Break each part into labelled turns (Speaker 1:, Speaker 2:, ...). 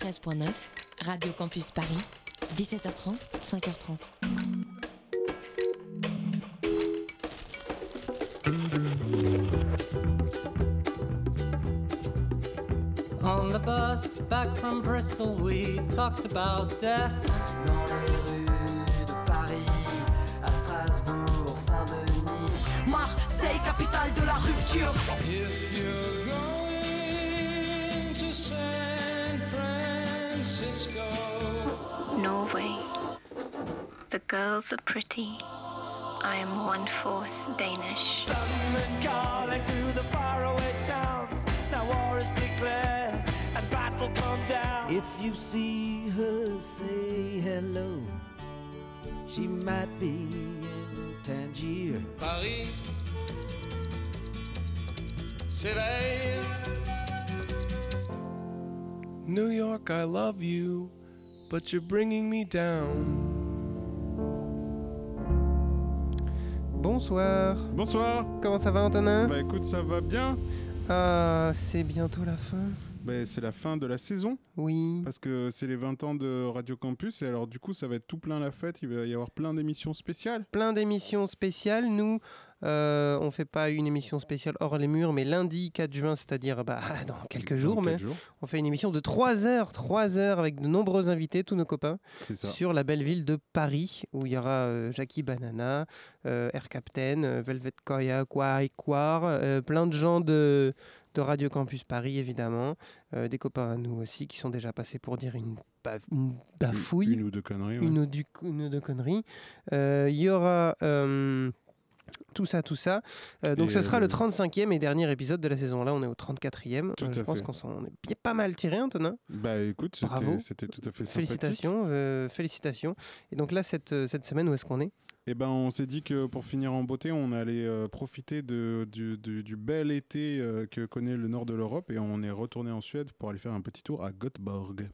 Speaker 1: 93.9, Radio Campus Paris, 17h30, 5h30.
Speaker 2: On the bus back from Bristol, we talked about death.
Speaker 3: Dans les rues de Paris, à Strasbourg, Saint-Denis.
Speaker 4: Marseille, capitale de la rupture.
Speaker 5: Norway. The girls are pretty. I am one fourth Danish.
Speaker 3: London calling to the faraway towns. Now war is declared and battle come down. If you see her, say hello. She might be in Tangier.
Speaker 6: Paris s'éveille.
Speaker 7: New York, I love you, but you're bringing me down.
Speaker 8: Bonsoir.
Speaker 9: Bonsoir.
Speaker 8: Comment ça va Antonin?
Speaker 9: Bah écoute, ça va bien.
Speaker 8: Ah, c'est bientôt la fin.
Speaker 9: Bah, c'est la fin de la saison
Speaker 8: Oui.
Speaker 9: parce que c'est les 20 ans de Radio Campus et alors du coup ça va être tout plein la fête. Il va y avoir plein d'émissions spéciales.
Speaker 8: Plein d'émissions spéciales. Nous, euh, on fait pas une émission spéciale hors les murs, mais lundi 4 juin, c'est-à-dire bah, dans quelques jours, mais
Speaker 9: jours.
Speaker 8: on fait une émission de 3 heures, 3 heures avec de nombreux invités, tous nos copains, sur la belle ville de Paris, où il y aura euh, Jackie Banana, euh, Air Captain, Velvet Koya, Kwai Kwar, plein de gens de, de Radio Campus Paris, évidemment, euh, des copains à nous aussi qui sont déjà passés pour dire une, une bafouille
Speaker 9: Une ou deux conneries. ouais.
Speaker 8: une, ou une ou deux conneries. Euh, Il y aura euh, tout ça, tout ça. Euh, donc
Speaker 9: Et,
Speaker 8: ce sera
Speaker 9: euh,
Speaker 8: le 35e et dernier épisode de la saison. Là, on est au 34e.
Speaker 9: Tout
Speaker 8: je pense qu'on s'en est bien pas mal tiré, Antonin.
Speaker 9: Bah écoute, c'était- tout à fait sympathique.
Speaker 8: Félicitations, euh, félicitations. Et donc là, cette, euh, cette semaine, où est-ce qu'on est?
Speaker 9: Et ben on s'est dit que pour finir en beauté, on allait euh, profiter de, du, du- du bel été euh, que connaît le nord de l'Europe et on est retourné en Suède pour aller faire un petit tour à Göteborg.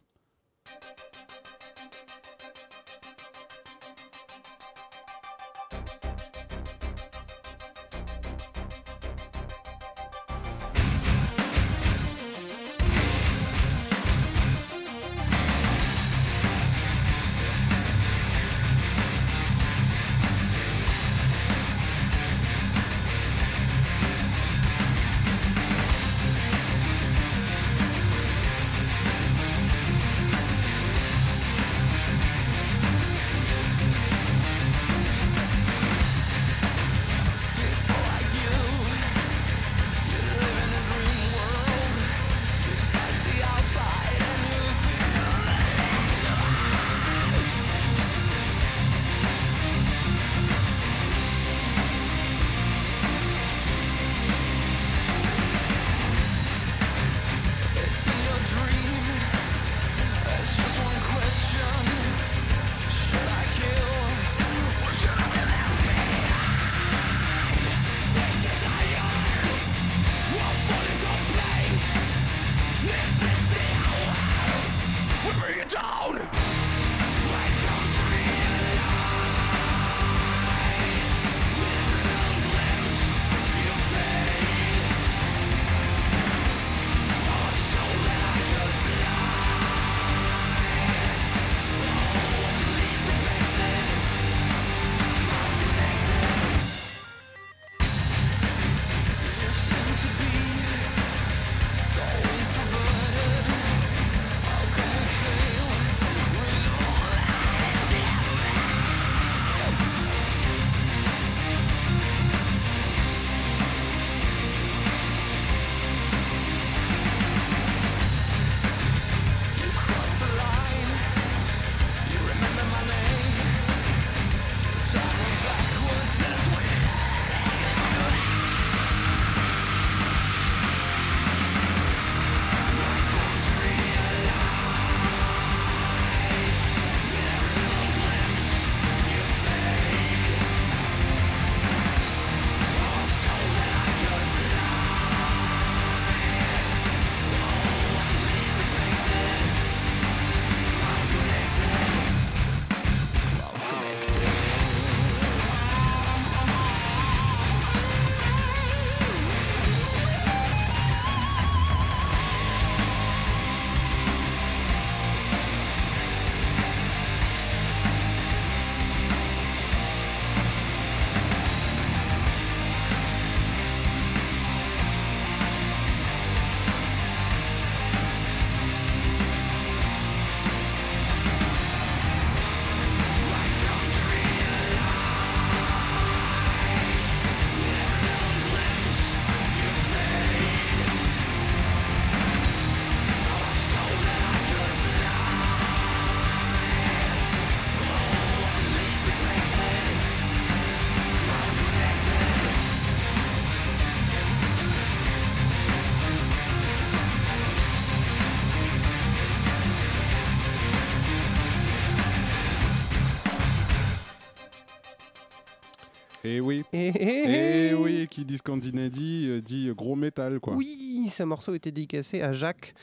Speaker 9: Et oui.
Speaker 8: Et,
Speaker 9: Et oui, qui dit Scandinavie euh, dit gros métal, quoi.
Speaker 8: Oui, ce morceau était dédicacé à Jacques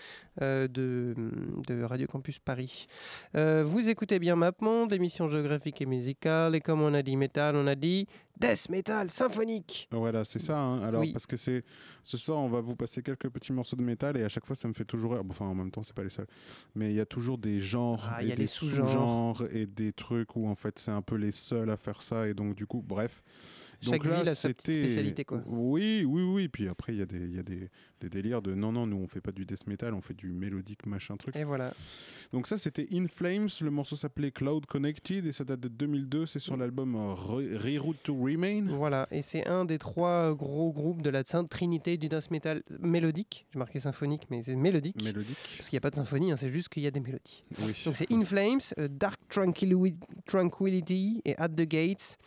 Speaker 8: euh, de, de Radio Campus Paris. Euh, vous écoutez bien MapMonde, l'émission géographique et musicale. Et comme on a dit métal, on a dit death metal symphonique.
Speaker 9: Voilà, c'est ça. hein. Alors,
Speaker 8: Oui.
Speaker 9: parce que c'est ce soir, on va vous passer quelques petits morceaux de métal et à chaque fois, ça me fait toujours Enfin, en même temps, c'est pas les seuls. Mais il y a toujours des genres
Speaker 8: Ah,
Speaker 9: et
Speaker 8: y a
Speaker 9: des
Speaker 8: sous-genres
Speaker 9: et des trucs où en fait, c'est un peu les seuls à faire ça. Et donc, du coup, bref.
Speaker 8: Chaque
Speaker 9: donc là,
Speaker 8: ville a sa petite
Speaker 9: c'était-
Speaker 8: spécialité, quoi.
Speaker 9: Oui, oui, oui. Puis après, il y a, des, y a des, des délires de non, non, nous, on fait pas du death metal, on fait du mélodique, machin truc.
Speaker 8: Et voilà.
Speaker 9: Donc ça, c'était In Flames. Le morceau s'appelait Cloud Connected et ça date de 2002. C'est sur l'album euh, Re- Reroute to Remain.
Speaker 8: Voilà, et c'est un des trois gros groupes de la Sainte Trinité du death metal mélodique. J'ai marqué symphonique, mais c'est mélodique.
Speaker 9: Mélodique.
Speaker 8: Parce qu'il n'y a pas de symphonie, hein, c'est juste qu'il y a des mélodies.
Speaker 9: Oui.
Speaker 8: Donc c'est In Flames, euh, Dark Tranquility et At the Gates.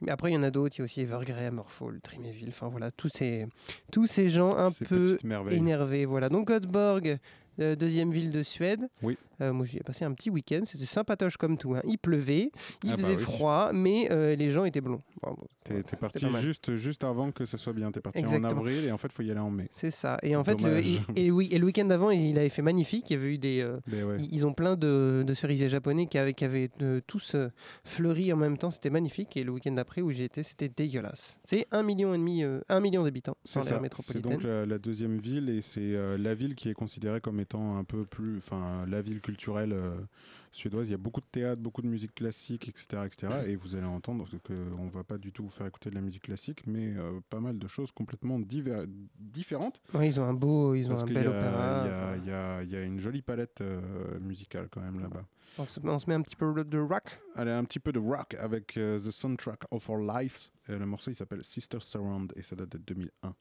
Speaker 8: Mais après, il y en a d'autres. Il y a aussi Evergrey, Morphol, Trimeville. Enfin voilà, tous ces, tous ces gens un
Speaker 9: Ces
Speaker 8: peu énervés. Voilà. Donc Göteborg, euh, deuxième ville de Suède.
Speaker 9: Oui.
Speaker 8: Euh, moi, j'y ai passé un petit week-end. C'était sympatoche comme tout. hein. Il pleuvait, il
Speaker 9: Ah bah
Speaker 8: faisait
Speaker 9: oui.
Speaker 8: froid, mais euh, les gens étaient blonds. Bon, bon,
Speaker 9: T'es
Speaker 8: voilà,
Speaker 9: parti juste, juste avant que ça soit bien. T'es parti en avril et en fait, il faut y aller en mai.
Speaker 8: C'est ça. Et en fait, le, et, week- et le week-end d'avant, il avait fait magnifique. Il y avait eu des. euh,
Speaker 9: ouais.
Speaker 8: ils- ont plein de, de cerisiers japonais qui avaient, qui avaient tous fleuri en même temps. C'était magnifique. Et le week-end d'après où j'ai été, c'était dégueulasse. C'est un million et demi, euh, un million d'habitants
Speaker 9: C'est
Speaker 8: dans l'aire
Speaker 9: C'est
Speaker 8: métropolitaine.
Speaker 9: donc la, la deuxième ville et c'est euh, la ville qui est considérée comme étant un peu plus, enfin, la ville culturelle euh, suédoise. Il y a beaucoup de théâtre, beaucoup de musique classique, etc., etc. Et vous allez entendre que, que on va pas du tout vous faire écouter de la musique classique, mais euh, pas mal de choses complètement différentes.
Speaker 8: Ils ont un beau, ils ont un bel
Speaker 9: a-
Speaker 8: opéra.
Speaker 9: il y a- y une jolie palette euh, musicale quand même là-bas.
Speaker 8: On, se, on se met un petit peu de rock.
Speaker 9: Allez, un petit peu de rock avec euh, The Soundtrack of Our Lives. Le morceau il s'appelle Sister Surround et ça date de 2001.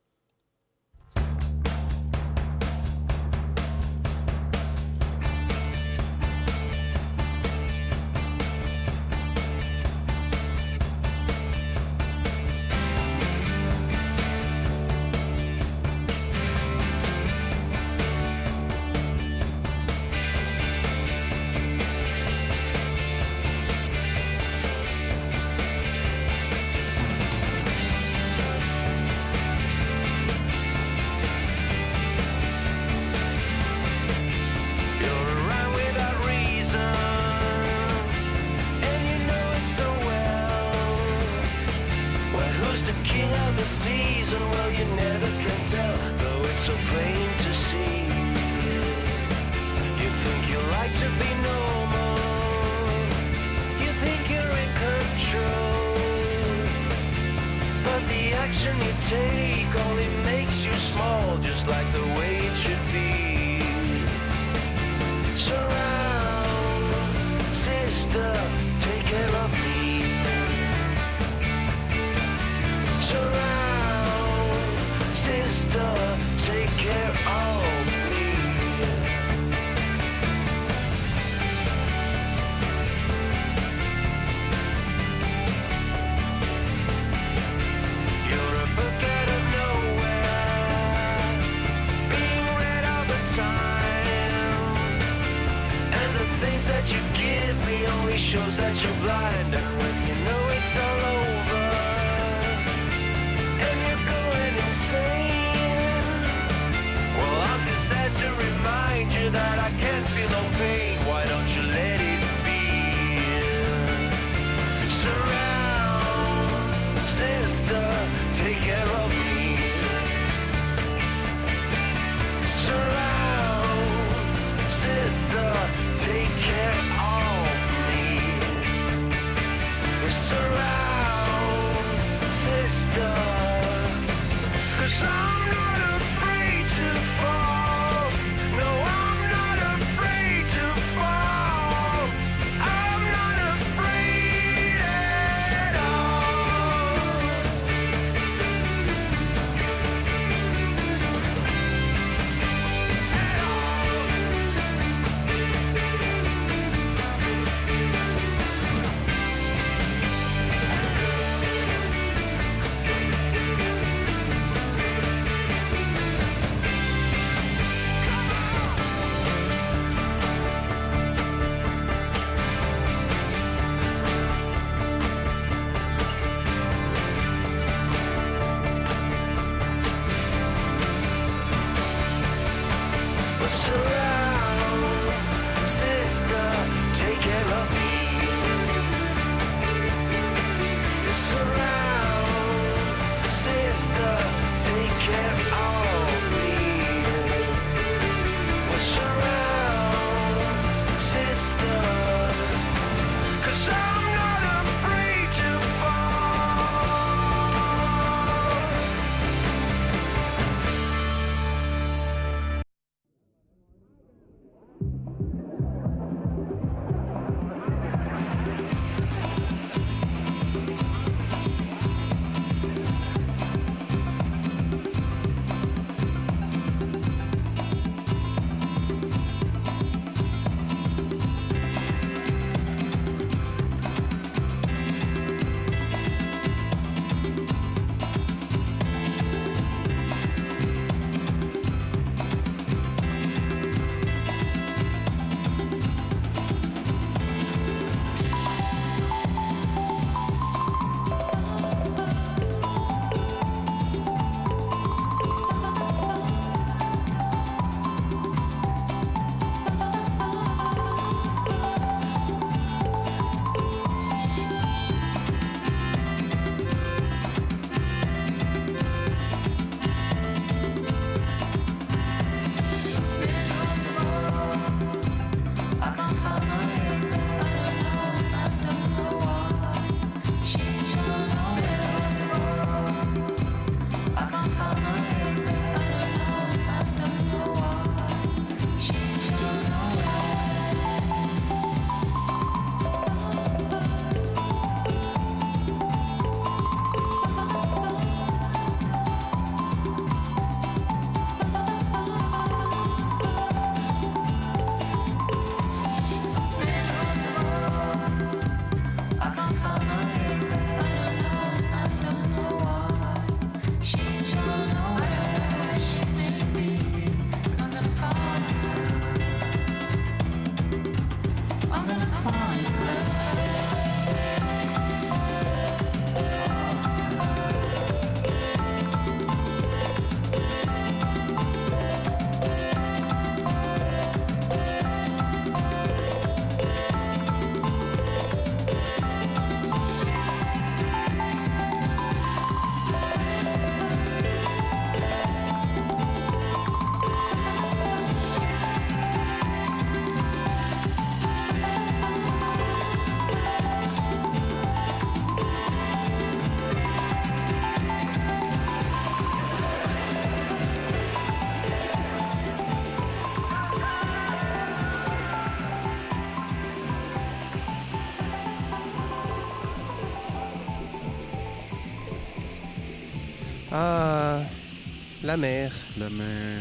Speaker 8: La mer
Speaker 9: La mer.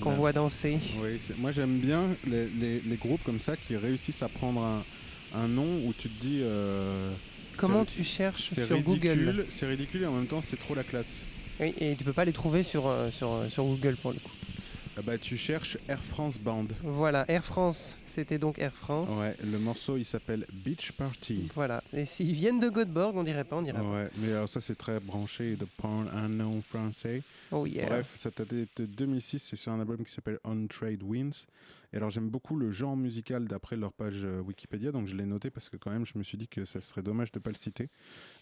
Speaker 8: qu'on
Speaker 9: la-
Speaker 8: voit danser.
Speaker 9: Oui, moi j'aime bien les, les- les groupes comme ça qui réussissent à prendre un, un nom où tu te dis. euh,
Speaker 8: Comment tu cherches sur Google
Speaker 9: C'est ridicule et en même temps c'est trop la classe.
Speaker 8: Oui, et tu peux pas les trouver sur, euh, sur, euh, sur Google pour le coup.
Speaker 9: Ah bah tu cherches Air France Band.
Speaker 8: Voilà, Air France, c'était donc Air France.
Speaker 9: Ouais, le morceau il s'appelle Beach Party.
Speaker 8: Voilà, et s'ils viennent de Göteborg, on dirait pas, on dirait
Speaker 9: Ouais, mais alors ça c'est très branché de prendre un nom français.
Speaker 8: pas. Oh yeah.
Speaker 9: Bref, ça date de 2006, c'est sur un album qui s'appelle On Trade Winds. Et alors j'aime beaucoup le genre musical d'après leur page euh, Wikipédia, donc je l'ai noté parce que quand même je me suis dit que ça serait dommage de ne pas le citer.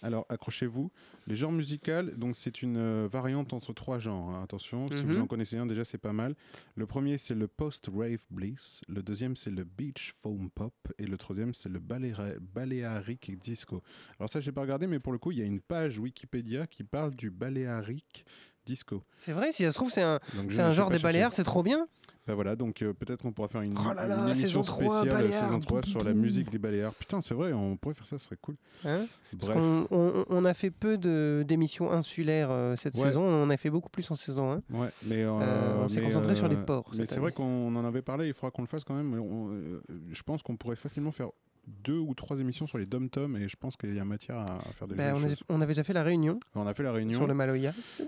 Speaker 9: Alors accrochez-vous, les genres musicaux, donc c'est une euh, variante entre trois genres. hein. Attention, si vous
Speaker 8: Mhm.
Speaker 9: en connaissez un déjà c'est pas mal. Le premier c'est le post-rave bliss, le deuxième c'est le beach foam pop et le troisième c'est le balearic disco. Alors ça j'ai pas regardé, mais pour le coup il y a une page Wikipédia qui parle du balearic disco.
Speaker 8: C'est vrai, si ça se trouve, c'est un, un genre des. Baléares, c'est trop bien.
Speaker 9: Bah voilà, donc euh, peut-être qu'on pourra faire une,
Speaker 8: Oh là là,
Speaker 9: une émission
Speaker 8: saison 3,
Speaker 9: spéciale euh, saison 3
Speaker 8: pou,
Speaker 9: sur la musique des Baléares. Putain, c'est vrai, on pourrait faire ça, ce serait cool.
Speaker 8: Hein
Speaker 9: Bref.
Speaker 8: on, on a fait peu d'émissions insulaires euh, cette
Speaker 9: Ouais.
Speaker 8: saison, on en a fait beaucoup plus en saison 1.
Speaker 9: Ouais, mais euh,
Speaker 8: on s'est concentré sur les ports
Speaker 9: Mais c'est vrai qu'on en avait parlé, il faudra qu'on le fasse quand même. on- je pense qu'on pourrait facilement faire deux ou trois émissions sur les dom tom et je pense qu'il y a matière à, à faire des jolies
Speaker 8: on, a,
Speaker 9: choses.
Speaker 8: on avait déjà fait la réunion
Speaker 9: On a fait la réunion.
Speaker 8: sur le Maloya.
Speaker 9: mais,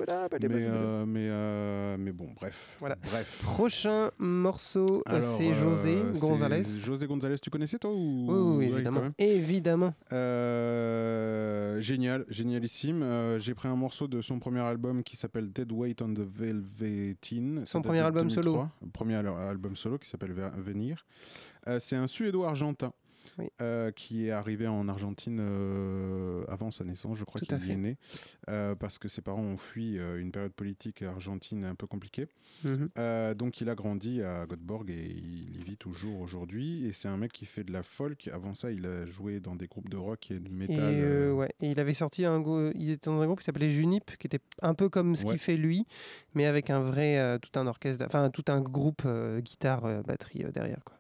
Speaker 9: euh, mais, euh, mais bon, bref.
Speaker 8: Voilà.
Speaker 9: Bref.
Speaker 8: Prochain morceau, euh, c'est José González.
Speaker 9: José González, tu connaissais toi ou...
Speaker 8: Oui,
Speaker 9: Ouais,
Speaker 8: évidemment. évidemment.
Speaker 9: Euh, génial, génialissime. J'ai pris un morceau de son premier album qui s'appelle Dead Weight on the Velveteen. Ça
Speaker 8: Son premier album solo.
Speaker 9: 2003. Premier al- album solo qui s'appelle Venir. C'est un Suédois-Argentin.
Speaker 8: Oui.
Speaker 9: euh, qui est arrivé en Argentine euh, avant sa naissance, je crois qu'il y est né, euh, parce que ses parents ont fui une période politique argentine un peu compliquée. Euh, donc il a grandi à Göteborg et il y vit toujours aujourd'hui. Et c'est un mec qui fait de la folk. Avant ça, il a joué dans des groupes de rock et de
Speaker 8: Et,
Speaker 9: métal.
Speaker 8: euh, ouais. et il avait sorti un go- il était dans un groupe qui s'appelait Junip, qui était un peu comme ce
Speaker 9: Ouais.
Speaker 8: qu'il fait lui, mais avec un vrai tout un orchestre, enfin tout un groupe guitare batterie derrière quoi.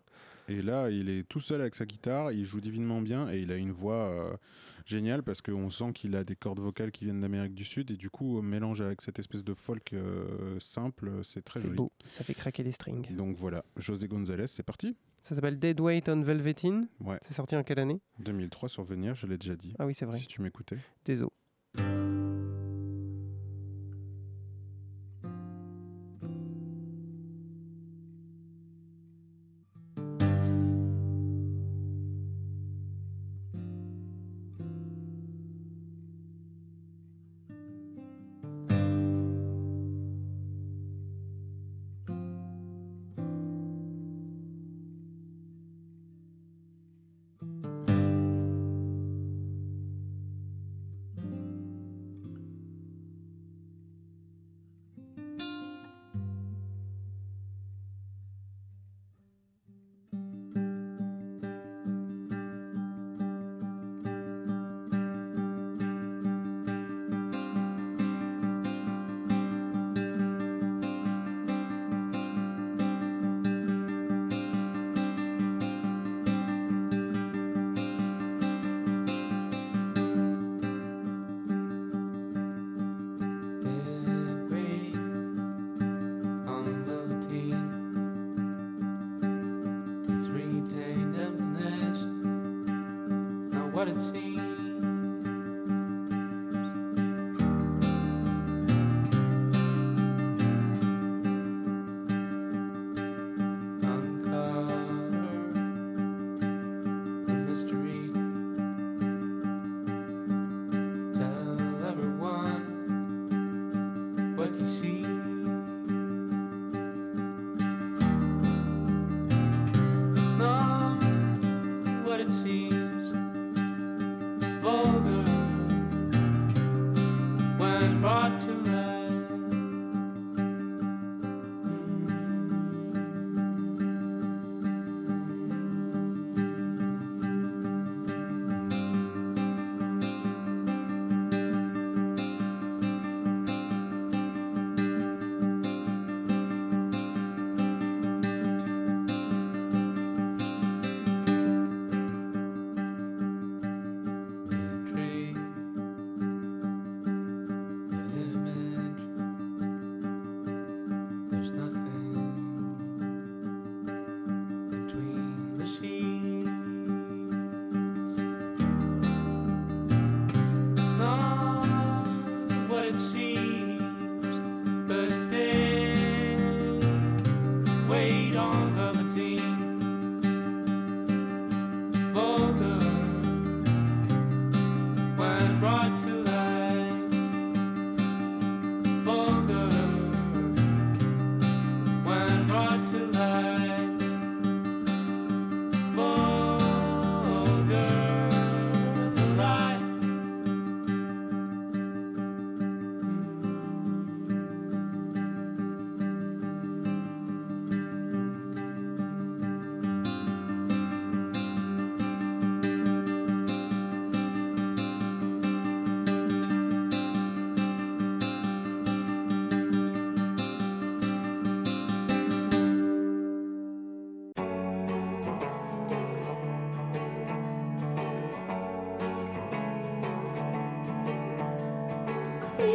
Speaker 9: Et là, il est tout seul avec sa guitare, il joue divinement bien et il a une voix euh, géniale parce qu'on sent qu'il a des cordes vocales qui viennent d'Amérique du Sud et du coup, mélange avec cette espèce de folk euh, simple, c'est très
Speaker 8: C'est
Speaker 9: joli.
Speaker 8: beau, ça fait craquer les strings.
Speaker 9: Donc voilà, José González, c'est parti.
Speaker 8: Ça s'appelle Dead Weight on Velveteen.
Speaker 9: Ouais,
Speaker 8: C'est sorti en quelle année?
Speaker 9: 2003 sur Venir, je l'ai déjà dit.
Speaker 8: Ah oui, c'est vrai.
Speaker 9: Si tu m'écoutais.
Speaker 8: Désolé.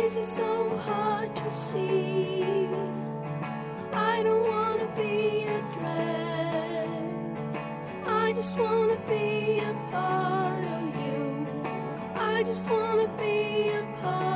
Speaker 10: is it so hard to see? I don't wanna be a. I just wanna be a part of you. I just wanna be a part.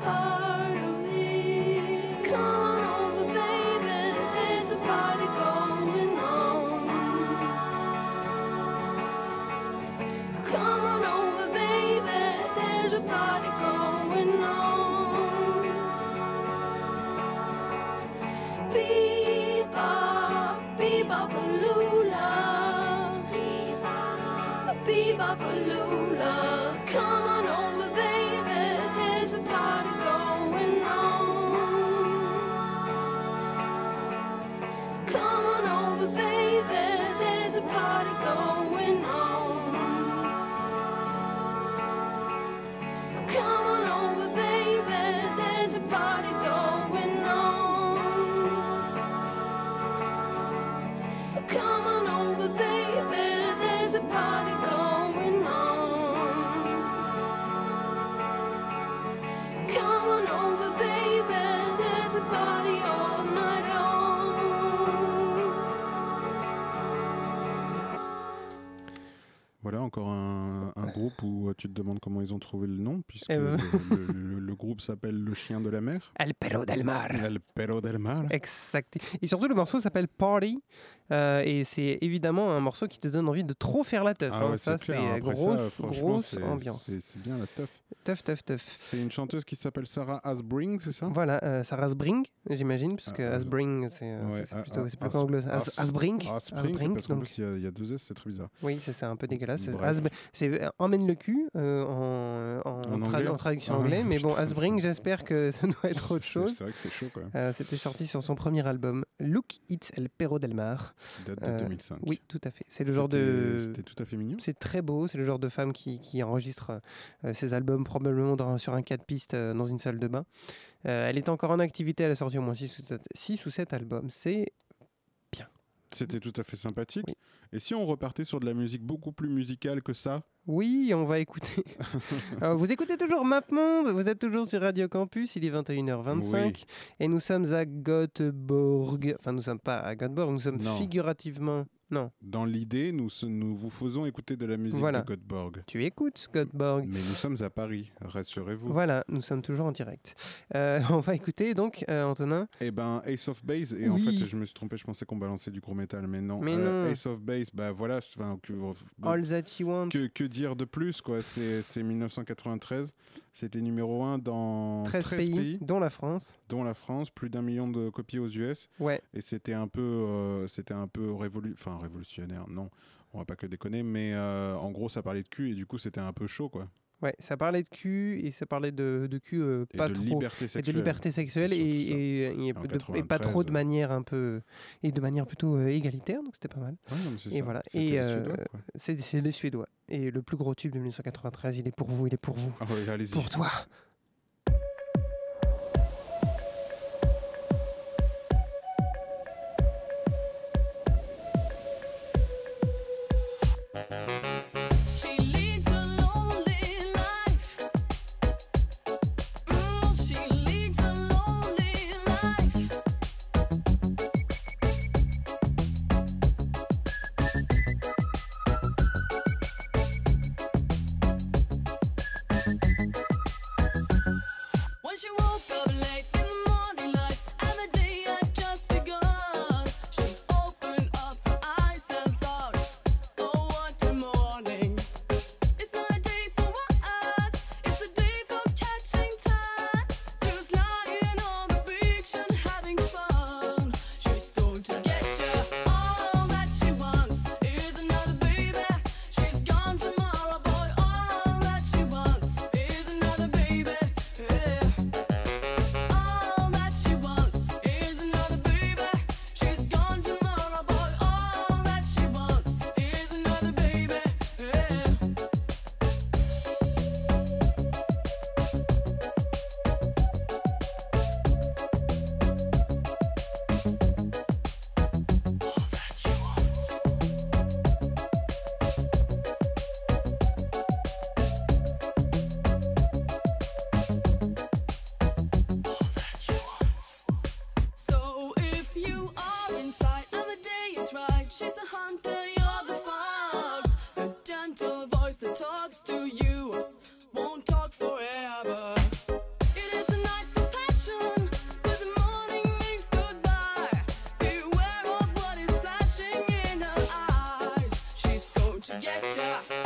Speaker 10: fall.
Speaker 9: Euh, tu te demandes comment ils ont trouvé le nom, puisque
Speaker 8: Eh ben.
Speaker 9: le, le- le- le groupe s'appelle Le Chien de la Mer.
Speaker 8: El Perro del Mar.
Speaker 9: El Perro del Mar.
Speaker 8: Exact. Et surtout, le morceau s'appelle Party. Euh, et c'est évidemment un morceau qui te donne envie de trop faire la teuf.
Speaker 9: Ah
Speaker 8: hein.
Speaker 9: ouais,
Speaker 8: ça,
Speaker 9: c'est
Speaker 8: grosse,
Speaker 9: ça,
Speaker 8: ambiance.
Speaker 9: C'est bien la teuf.
Speaker 8: Teuf, teuf, teuf.
Speaker 9: C'est une chanteuse qui s'appelle Sarah Asbring, c'est ça?
Speaker 8: Voilà, euh, Sarah Asbring, j'imagine, puisque
Speaker 9: Ah, As-
Speaker 8: Asbring, c'est
Speaker 9: Ouais, ah,
Speaker 8: plutôt,
Speaker 9: ah,
Speaker 8: c'est plutôt
Speaker 9: As-
Speaker 8: anglo. As-
Speaker 9: As-
Speaker 8: Asbring.
Speaker 9: Asbring, parce qu'en plus, il y a- il y, a deux S, c'est très bizarre.
Speaker 8: Oui, c'est un peu dégueulasse. c'est euh, emmène le cul euh, en, en,
Speaker 9: En
Speaker 8: tra-
Speaker 9: anglais
Speaker 8: en traduction
Speaker 9: Ah,
Speaker 8: anglais, mais bon, Asbring, j'espère que ça doit être autre chose.
Speaker 9: C'est vrai que c'est chaud quand même.
Speaker 8: C'était sorti sur son premier album, Look It's El Perro del Mar.
Speaker 9: Date de
Speaker 8: Euh,
Speaker 9: 2005.
Speaker 8: Oui, tout à fait. C'est le genre de.
Speaker 9: C'était- tout à fait mignon.
Speaker 8: C'est très beau, c'est le genre de femme qui, qui enregistre euh, ses albums probablement dans- sur un 4 pistes euh, dans une salle de bain. Euh, elle est encore en activité, elle a sorti au moins 6 ou 7, six ou sept albums. C'est
Speaker 9: C'était tout à fait sympathique. Et si on repartait sur de la musique beaucoup plus musicale que ça?
Speaker 8: Oui, on va écouter. Alors, vous écoutez toujours MapMonde, vous êtes toujours sur Radio Campus, il est 21h25
Speaker 9: Oui.
Speaker 8: et nous sommes à Göteborg. Enfin, nous sommes pas à Göteborg, nous sommes
Speaker 9: Non.
Speaker 8: figurativement. Non,
Speaker 9: Dans l'idée, nous, vous faisons écouter de la musique
Speaker 8: Voilà.
Speaker 9: de Göteborg.
Speaker 8: tu écoutes Göteborg.
Speaker 9: Mais nous sommes à Paris, rassurez-vous.
Speaker 8: Voilà, nous sommes toujours en direct. Euh, on va écouter donc, euh, Antonin.
Speaker 9: Eh ben, Ace of Base, et en fait, je me suis trompé, je pensais qu'on balançait du gros métal, mais non.
Speaker 8: Mais
Speaker 9: Euh,
Speaker 8: non.
Speaker 9: Ace of Base, bah voilà, que,
Speaker 8: All That You Want.
Speaker 9: que, que dire de plus, quoi c'est 1993, c'était numéro 1 dans
Speaker 8: 13,
Speaker 9: 13,
Speaker 8: pays,
Speaker 9: pays,
Speaker 8: dont la France.
Speaker 9: dont la France, plus d'un million de copies aux US,
Speaker 8: Ouais,
Speaker 9: et c'était un peu, euh, c'était un peu révolu enfin, révolutionnaire, non, on va pas que déconner, mais euh, en gros, ça parlait de cul, et du coup, c'était un peu chaud, quoi.
Speaker 8: Ouais, ça parlait de cul et ça parlait de, de cul euh,
Speaker 9: Et
Speaker 8: pas
Speaker 9: de
Speaker 8: trop.
Speaker 9: liberté
Speaker 8: et de
Speaker 9: sexuelle.
Speaker 8: liberté sexuelle et, pas
Speaker 9: 93,
Speaker 8: trop de manière un peu et de manière plutôt euh, égalitaire donc c'était pas mal
Speaker 9: Ouais, non,
Speaker 8: et
Speaker 9: ça.
Speaker 8: voilà et euh, c'est c'est les suédois et le plus gros tube de 1993 il est pour vous il est pour vous
Speaker 9: Ah ouais, allez-y.
Speaker 8: pour toi
Speaker 9: Getcha.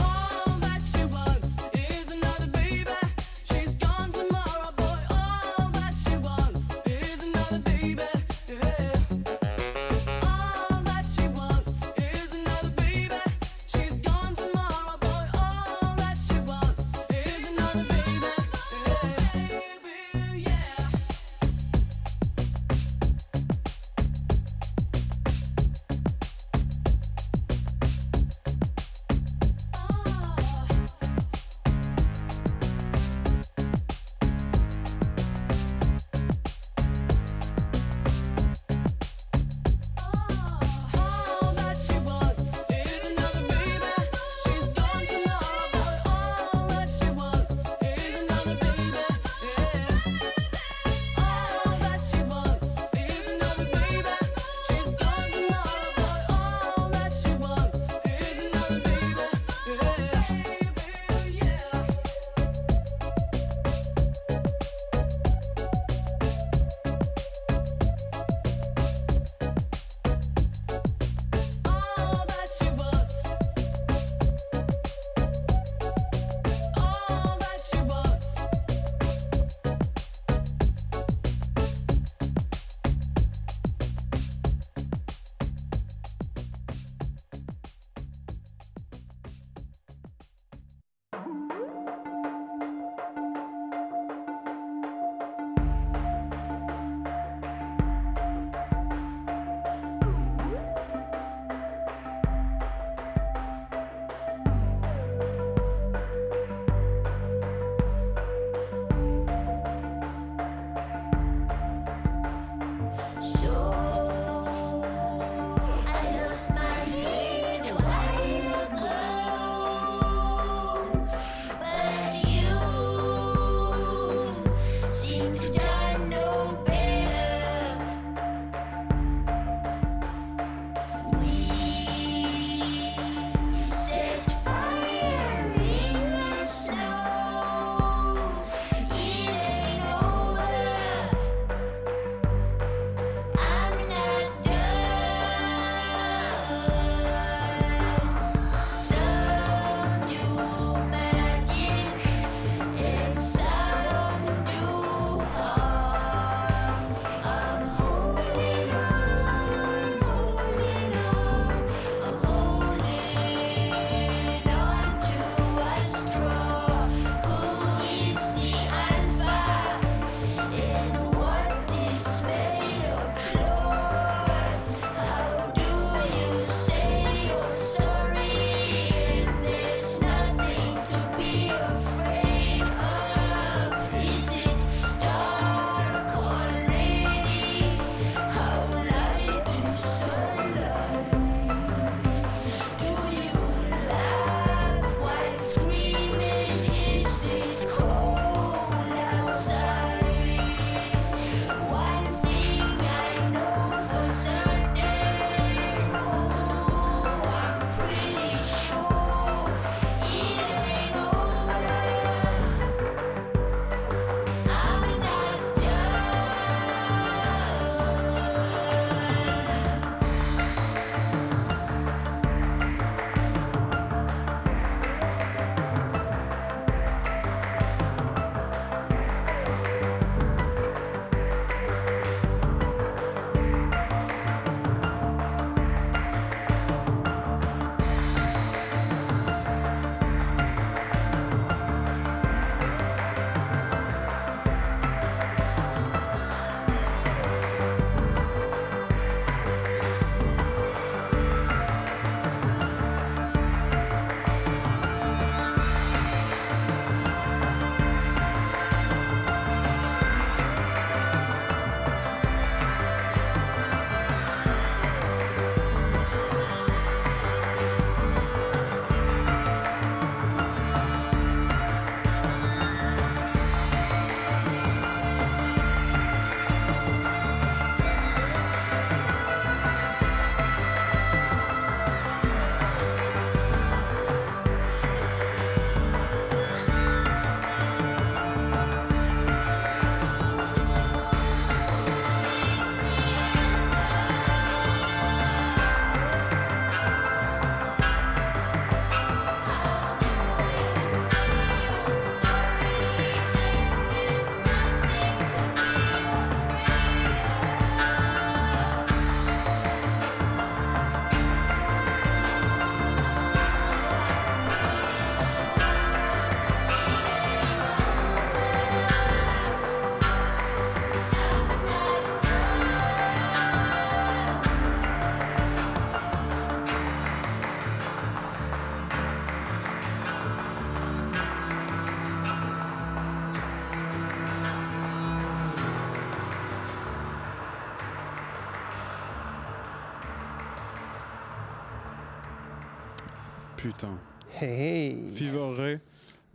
Speaker 8: Hey, hey.
Speaker 9: Fever Ray.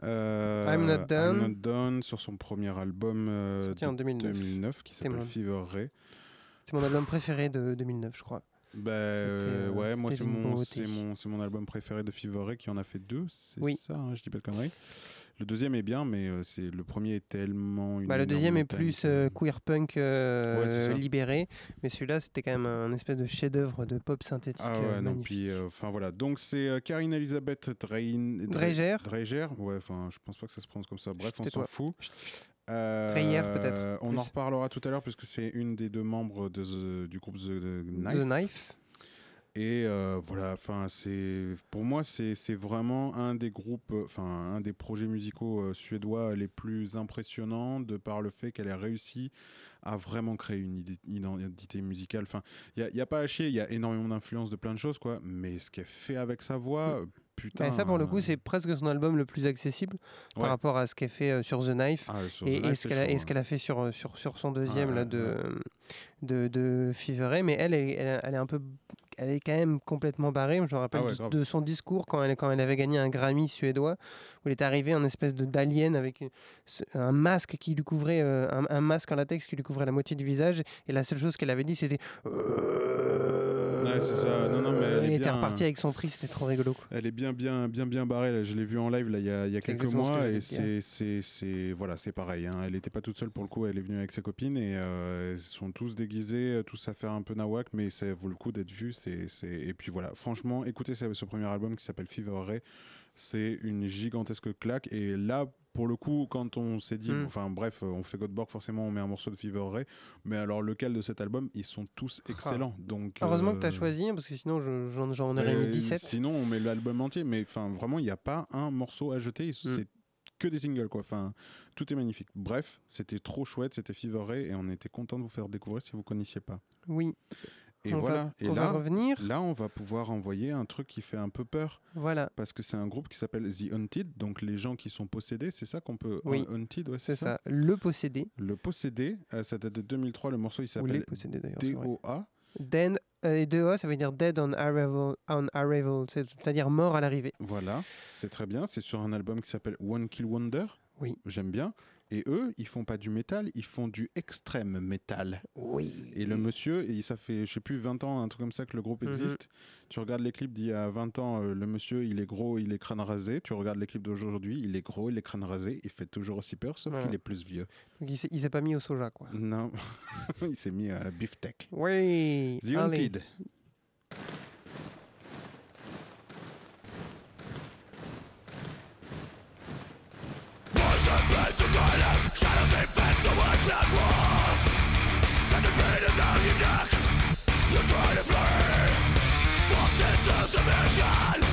Speaker 9: euh,
Speaker 8: I'm Not Done.
Speaker 9: I'm Not Done, sur son premier album euh,
Speaker 8: Sorti en
Speaker 9: de
Speaker 8: 2009.
Speaker 9: 2009 qui s'appelle Fever Ray.
Speaker 8: C'est mon album préféré de 2009, je crois.
Speaker 9: Bah, euh, ouais, moi c'est mon, mon, mon album préféré de Fever Ray qui en a fait deux, c'est
Speaker 8: Oui.
Speaker 9: ça, hein, je dis pas de conneries. Le deuxième est bien, mais euh, c'est le premier est tellement une
Speaker 8: Bah, le deuxième est plus euh, queer punk euh,
Speaker 9: Ouais,
Speaker 8: libéré, mais celui-là c'était quand même un espèce de chef-d'œuvre de pop synthétique.
Speaker 9: Ah
Speaker 8: euh,
Speaker 9: ouais, non, puis enfin voilà. Donc c'est Karine Elisabeth Drein...
Speaker 8: Dreger.
Speaker 9: Dreger, ouais, enfin je pense pas que ça se prononce comme ça. Bref, on s'en fout. Euh,
Speaker 8: Dreyer, peut-être,
Speaker 9: On
Speaker 8: plus.
Speaker 9: en reparlera tout à l'heure puisque c'est une des deux membres de The- du groupe The Knife.
Speaker 8: The Knife.
Speaker 9: Et euh, voilà, enfin c'est pour moi c'est vraiment un des groupes, euh, enfin un des projets musicaux euh, suédois les plus impressionnants de par le fait qu'elle ait réussi à vraiment créer une identité musicale. Enfin, il y a, y a pas à chier, il y a énormément d'influence de plein de choses quoi, mais ce qu'elle fait avec sa voix, euh, putain.
Speaker 8: Et ça pour le coup c'est presque son album le plus accessible
Speaker 9: Ouais.
Speaker 8: par rapport à ce qu'elle fait euh, sur The Knife.
Speaker 9: Ah, sur
Speaker 8: et,
Speaker 9: The
Speaker 8: et
Speaker 9: Knife,
Speaker 8: ce qu'elle a,
Speaker 9: hein.
Speaker 8: a fait sur, sur, sur son deuxième
Speaker 9: Ouais,
Speaker 8: là,
Speaker 9: ouais,
Speaker 8: de, de, de Fever Ray, mais elle, elle, elle, elle est un peu elle est quand même complètement barrée. Je me rappelle
Speaker 9: Ah ouais,
Speaker 8: de- son discours quand elle, quand elle avait gagné un Grammy suédois, où elle est arrivée en espèce de d'alien avec un masque qui lui couvrait, euh, un, un masque en latex qui lui couvrait la moitié du visage. Et la seule chose qu'elle avait dit, c'était.
Speaker 9: Ouais, c'est ça. Non, non, mais elle est
Speaker 8: était
Speaker 9: bien-
Speaker 8: repartie avec son prix, c'était trop rigolo. quoi.
Speaker 9: Elle est bien, bien, bien, bien barrée. là. Je l'ai vue en live là, il y a, il y a quelques mois et c'est, c'est, c'est, voilà, c'est pareil. hein. Elle n'était pas toute seule pour le coup. Elle est venue avec ses copines et euh, elles sont tous déguisés, euh, tous à faire un peu nawak, mais ça vaut le coup d'être vu. C'est, c'est... Et puis voilà, franchement, écoutez ce, ce premier album qui s'appelle Fever Ray. C'est une gigantesque claque. Et là, pour le coup, quand on s'est dit,
Speaker 8: Mm.
Speaker 9: enfin bref, on fait Godborg, forcément, on met un morceau de Fever Ray. Mais alors, lequel de cet album Ils sont tous excellents. Donc,
Speaker 8: Heureusement que tu as
Speaker 9: euh,
Speaker 8: choisi, hein, parce que sinon je- j'en, j'en aurais mis
Speaker 9: euh,
Speaker 8: 17.
Speaker 9: Sinon, on met l'album entier, mais enfin, vraiment, il n'y a pas un morceau à jeter.
Speaker 8: Mm.
Speaker 9: C'est que des singles, quoi. Enfin, tout est magnifique. Bref, c'était trop chouette, c'était Fever Ray, et on était content de vous faire découvrir si vous connaissiez pas.
Speaker 8: Oui.
Speaker 9: Et
Speaker 8: On va-
Speaker 9: voilà. et
Speaker 8: on va
Speaker 9: là,
Speaker 8: revenir.
Speaker 9: là, on va pouvoir envoyer un truc qui fait un peu peur.
Speaker 8: Voilà.
Speaker 9: Parce que c'est un groupe qui s'appelle The Haunted, donc les gens qui sont possédés, c'est ça qu'on peut.
Speaker 8: Oui.
Speaker 9: Haunted, ouais,
Speaker 8: C'est ça. Le possédé.
Speaker 9: Le possédé, euh, ça date de 2003. Le morceau, il s'appelle. DOA.
Speaker 8: Euh, et 2A, ça veut dire dead on arrival, on arrival c'est- c'est-à-dire mort à l'arrivée.
Speaker 9: Voilà, c'est très bien. C'est sur un album qui s'appelle One Kill Wonder.
Speaker 8: Oui.
Speaker 9: J'aime bien. Et eux, ils font pas du métal, ils font du extrême métal.
Speaker 8: Oui.
Speaker 9: Et le monsieur, et ça fait, je sais plus, 20 ans, un truc comme ça que le groupe
Speaker 8: Mhm.
Speaker 9: existe. Tu regardes les clips d'il y a 20 ans, euh, le monsieur, il est gros, il est crâne rasé. Tu regardes les clips d'aujourd'hui, il est gros, il est crâne rasé. Il fait toujours aussi peur, sauf
Speaker 8: Voilà.
Speaker 9: qu'il est plus vieux.
Speaker 8: Donc il s'est, pas mis au soja, quoi.
Speaker 9: Non, il s'est mis à beefsteak.
Speaker 8: Oui.
Speaker 9: The
Speaker 8: allez.
Speaker 9: Shadows
Speaker 3: infect
Speaker 11: the words
Speaker 9: and walls your neck You try to fly, Forced into submission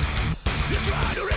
Speaker 9: You try to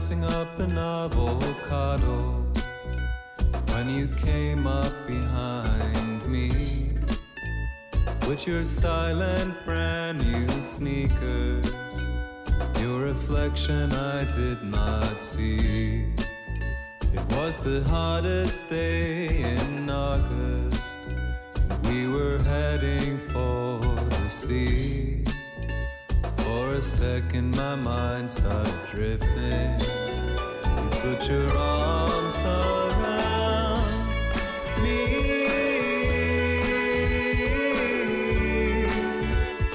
Speaker 11: slicing up an avocado when you came up behind me with your silent brand new sneakers. Your reflection I did not see. It was the hottest day in August. We were heading for the sea. Second, my mind started drifting. You put your arms around me.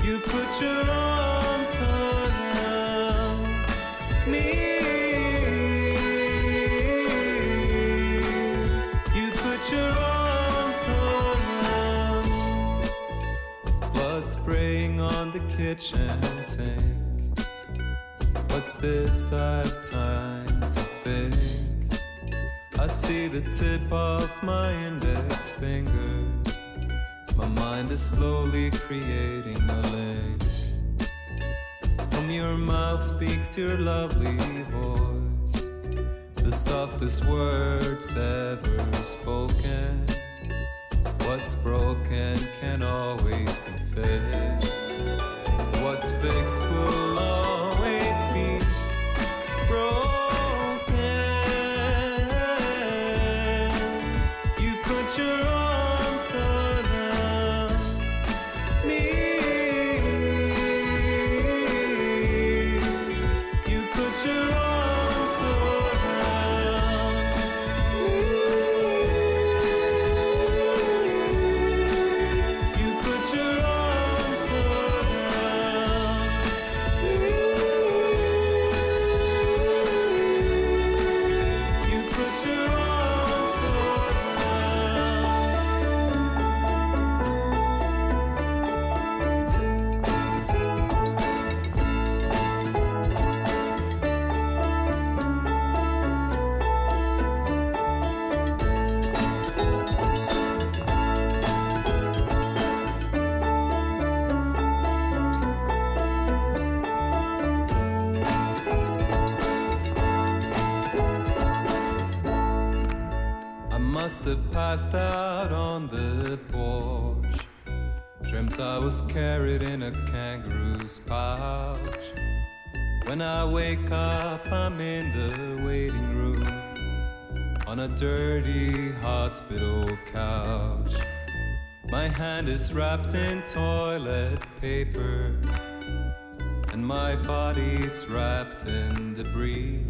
Speaker 11: You put your arms around me. You put your arms around blood spraying on the kitchen sink. What's this I've time to think? I see the tip of my index finger. My mind is slowly creating a link. From your mouth speaks your lovely voice, the softest words ever spoken. What's broken can always be fixed. What's fixed will always broke. Must passed out on the porch. Dreamt I was carried in a kangaroo's pouch. When I wake up, I'm in the waiting room on a dirty hospital couch. My hand is wrapped in toilet paper, and my body's wrapped in debris.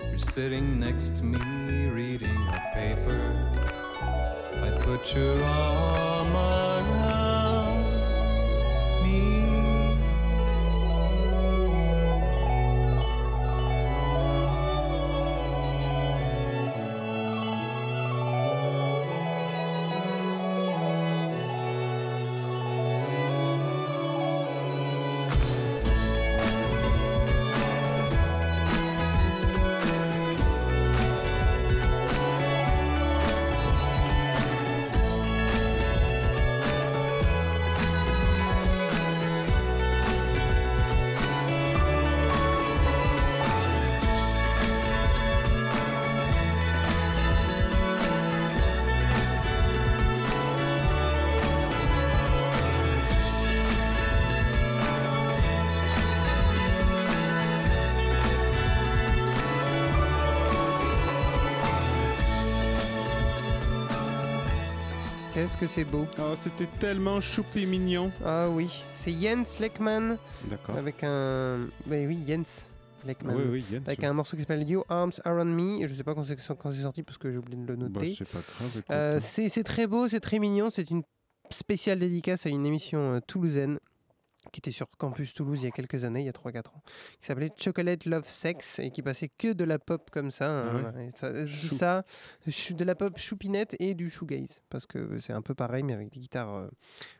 Speaker 11: You're sitting next to me paper. I put you on my
Speaker 8: Qu'est-ce que c'est beau.
Speaker 10: Oh, c'était tellement choupi mignon.
Speaker 8: Ah oui, c'est Jens Leckman
Speaker 10: D'accord.
Speaker 8: avec un. Ben oui, Jens Leckman.
Speaker 10: Oui, oui, Jens,
Speaker 8: Avec
Speaker 10: oui.
Speaker 8: un morceau qui s'appelle You Arms Around Me. Et je sais pas quand c'est sorti parce que j'ai oublié de le
Speaker 10: Bah,
Speaker 8: noter.
Speaker 10: c'est pas grave. écoute.
Speaker 8: Euh, c'est c'est très beau, c'est très mignon. C'est une spéciale dédicace à une émission euh, toulousaine qui était sur Campus Toulouse il y a quelques années, il y a 3-4 ans, qui s'appelait Chocolate Love Sex et qui passait que de la pop comme ça. hein.
Speaker 10: Ah
Speaker 8: ça,
Speaker 10: Chou.
Speaker 8: ça, de la pop choupinette et du shoegaze parce que c'est un peu pareil mais avec des guitares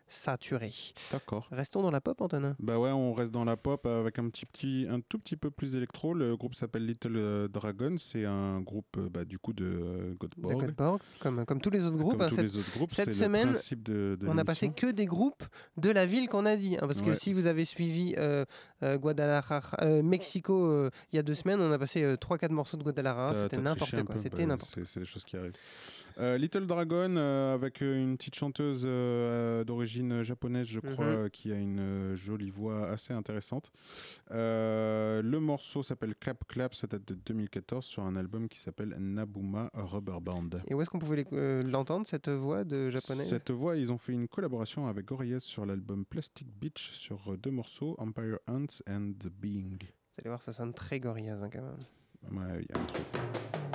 Speaker 8: saturées.
Speaker 10: D'accord.
Speaker 8: Restons dans la pop, Antonin.
Speaker 10: Bah ouais, on reste dans la pop avec un petit, petit un tout petit peu plus électro. Le groupe s'appelle Little euh, Dragon. C'est un groupe euh, bah, du coup de euh, Göteborg.
Speaker 8: De comme, comme tous les autres groupes.
Speaker 10: Comme
Speaker 8: hein,
Speaker 10: tous
Speaker 8: cette-
Speaker 10: les autres groupes,
Speaker 8: cette
Speaker 10: c'est le
Speaker 8: semaine,
Speaker 10: principe de- de
Speaker 8: on a passé que des groupes de la ville qu'on a dit. hein, parce que si vous avez suivi euh, euh, Guadalajara, euh, Mexico euh, il y a deux semaines, on a passé 3-4 morceaux de Guadalajara. C'était n'importe quoi. C'était
Speaker 10: bah,
Speaker 8: n'importe
Speaker 10: c'est- C'est des choses qui arrivent. Euh, Little Dragon, euh, avec une petite chanteuse euh, d'origine japonaise, je crois,
Speaker 8: Mhm.
Speaker 10: euh, qui a une euh, jolie voix assez intéressante. Euh, le morceau s'appelle Clap Clap, ça date de 2014 sur un album qui s'appelle Nabuma Rubber Band.
Speaker 8: Et où est-ce qu'on pouvait euh, l'entendre, cette voix de japonaise?
Speaker 10: Cette voix, ils ont fait une collaboration avec Gorillaz sur l'album Plastic Beach sur euh, deux morceaux, Empire Ants and The Being.
Speaker 8: Vous allez voir, ça sonne très Gorillaz hein, quand même.
Speaker 10: Ouais, il y a un truc.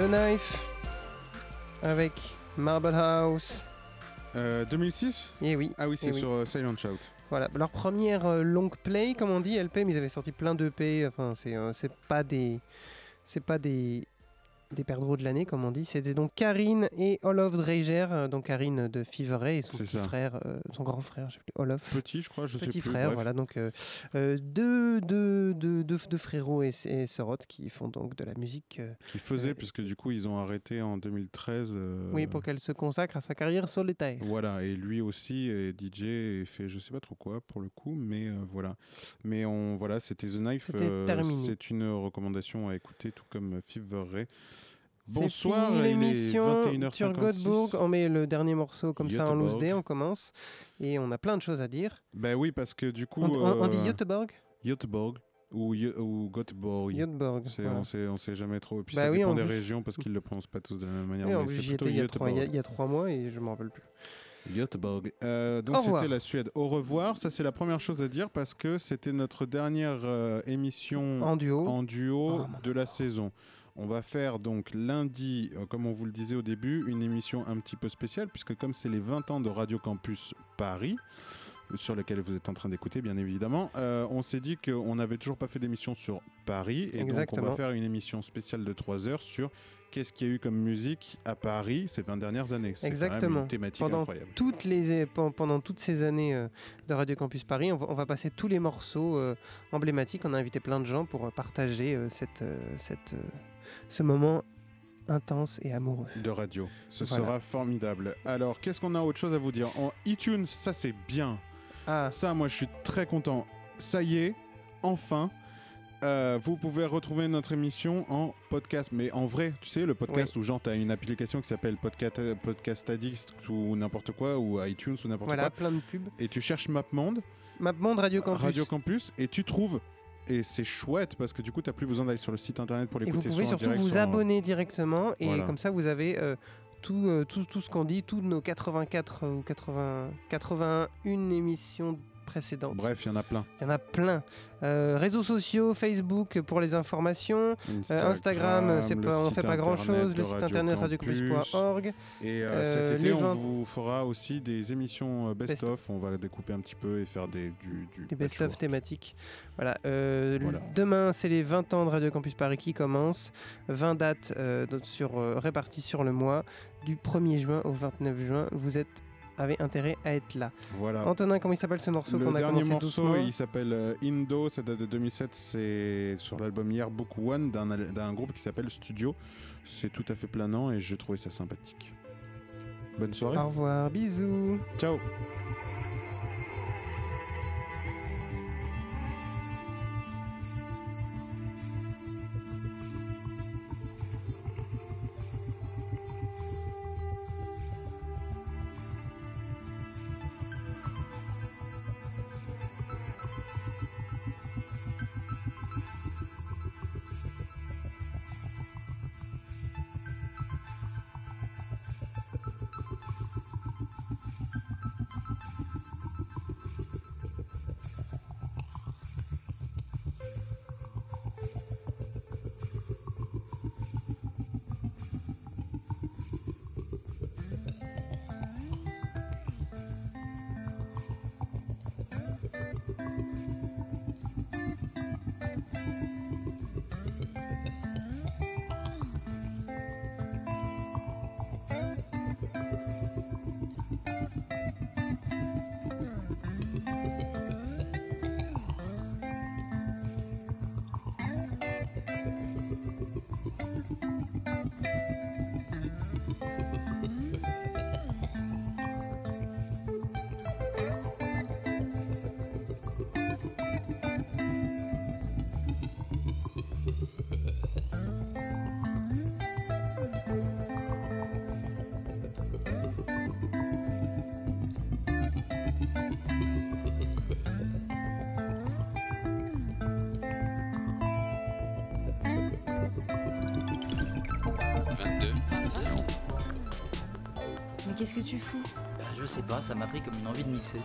Speaker 12: The
Speaker 8: Knife avec Marble House.
Speaker 9: Euh, 2006
Speaker 8: Et oui.
Speaker 9: Ah oui, c'est
Speaker 8: Eh oui.
Speaker 9: sur euh, Silent Shout.
Speaker 8: Voilà, leur première euh, long play, comme on dit, LP, mais ils avaient sorti plein d'EP. Enfin, c'est euh, c'est pas des, c'est pas des, des perdreaux de l'année, comme on dit. C'était donc Karine et Olof Dreiger, euh, donc Karine de Fever Ray et son petit
Speaker 9: ça.
Speaker 8: frère, euh, son grand frère, je sais plus, Olof.
Speaker 9: Petit, je crois, je sais
Speaker 8: Petit
Speaker 9: plus.
Speaker 8: frère, voilà, donc euh, deux, deux, deux, deux, frérots et, et qui font donc de la musique. euh,
Speaker 9: Qui faisait, puisque du coup, ils ont arrêté en 2013. euh,
Speaker 8: Oui, pour qu'elle se consacre à sa carrière solitaire.
Speaker 9: Voilà, et lui aussi est DJ et fait je sais pas trop quoi pour le coup, mais voilà. Mais on voilà, c'était The Knife.
Speaker 8: C'était terminé.
Speaker 9: c'est une recommandation à écouter, tout comme Fever Ray.
Speaker 8: C'est
Speaker 9: Bonsoir,
Speaker 8: fini l'émission
Speaker 9: 21h56.
Speaker 8: sur Göteborg. On met le dernier morceau comme ça en loose day, on commence. Et on a plein de choses à dire.
Speaker 9: Ben oui, parce que du coup.
Speaker 8: On, on- on dit
Speaker 9: euh,
Speaker 8: Göteborg?
Speaker 9: Göteborg ou, ou Göteborg.
Speaker 8: Göteborg, voilà.
Speaker 9: On sait, on sait jamais trop. Et puis
Speaker 8: Bah
Speaker 9: ça
Speaker 8: oui,
Speaker 9: dépend
Speaker 8: en
Speaker 9: des régions parce qu'ils le prononcent pas tous de la même manière.
Speaker 8: Oui,
Speaker 9: mais c'est plutôt
Speaker 8: il y, a trois, y y a mois et je me rappelle plus.
Speaker 9: Göteborg. Euh, donc c'était la Suède. Au revoir. Ça c'est la première chose à dire parce que c'était notre dernière euh, émission
Speaker 8: En duo.
Speaker 9: en duo
Speaker 8: Oh,
Speaker 9: de la saison. On va faire donc lundi, euh, comme on vous le disait au début, une émission un petit peu spéciale puisque comme c'est les 20 ans de Radio Campus Paris euh, sur lequel vous êtes en train d'écouter bien évidemment, euh, on s'est dit qu'on n'avait toujours pas fait d'émission sur Paris et donc on va faire une émission spéciale de 3 heures sur qu'est-ce qu'il y a eu comme musique à Paris ces 20 dernières années. C'est quand même
Speaker 8: Exactement.
Speaker 9: une thématique
Speaker 8: pendant
Speaker 9: incroyable.
Speaker 8: Toutes les, pendant toutes ces années euh, de Radio Campus Paris, on va, on va passer tous les morceaux euh, emblématiques. On a invité plein de gens pour partager cette, cette, ce moment intense et amoureux.
Speaker 9: de radio. Ce
Speaker 8: Voilà.
Speaker 9: sera formidable. Alors, qu'est-ce qu'on a autre chose à vous dire? En iTunes, ça c'est bien.
Speaker 8: Ah.
Speaker 9: Ça, moi, je suis très content. Ça y est, enfin. euh, vous pouvez retrouver notre émission en podcast, mais en vrai, tu sais, le podcast où genre tu as une application qui s'appelle Podcast, podcast Addict ou n'importe quoi, ou iTunes ou n'importe
Speaker 8: Voilà,
Speaker 9: quoi,
Speaker 8: plein de pubs.
Speaker 9: et tu cherches MapMonde,
Speaker 8: MapMonde Radio Campus.
Speaker 9: Radio Campus, et tu trouves. Et c'est chouette parce que du coup, tu plus besoin d'aller sur le site internet pour
Speaker 8: Et vous
Speaker 9: l'écouter.
Speaker 8: pouvez surtout vous
Speaker 9: en-
Speaker 8: abonner directement et
Speaker 9: Voilà.
Speaker 8: comme ça vous avez euh, tout, euh, tout, tout ce qu'on dit, toutes nos 84 ou 80, 81 émissions
Speaker 9: Bref, il y en a plein.
Speaker 8: Il y en a plein. Euh, réseaux sociaux, Facebook pour les informations, euh, Instagram, c'est
Speaker 9: le
Speaker 8: pas, on fait pas grand chose, le site
Speaker 9: Radio
Speaker 8: internet
Speaker 9: Campus.
Speaker 8: radiocampus.org.
Speaker 9: Et euh, cet été, on
Speaker 8: 20
Speaker 9: vous fera aussi des émissions best-of. On va découper un petit peu et faire des, du, du
Speaker 8: des best-of thématiques. Voilà. Demain, c'est les 20 ans de Radio Campus Paris qui commencent. 20 dates sur, réparties sur le mois. Du 1er juin au 29 juin, vous êtes, avez intérêt à être là.
Speaker 9: Voilà.
Speaker 8: Antonin, comment il s'appelle ce morceau qu'on a
Speaker 9: dernier
Speaker 8: commencé
Speaker 9: morceau,
Speaker 8: doucement
Speaker 9: il s'appelle euh, Indo, ça date de 2007, c'est sur l'album Yearbook One d'un al- d'un groupe qui s'appelle Studio. C'est tout à fait planant et je trouvais ça sympathique. Bonne soirée.
Speaker 8: Au revoir, bisous.
Speaker 9: Ciao.
Speaker 13: Qu'est-ce que tu fous?
Speaker 14: Bah, je sais pas, ça m'a pris comme une envie de mixer.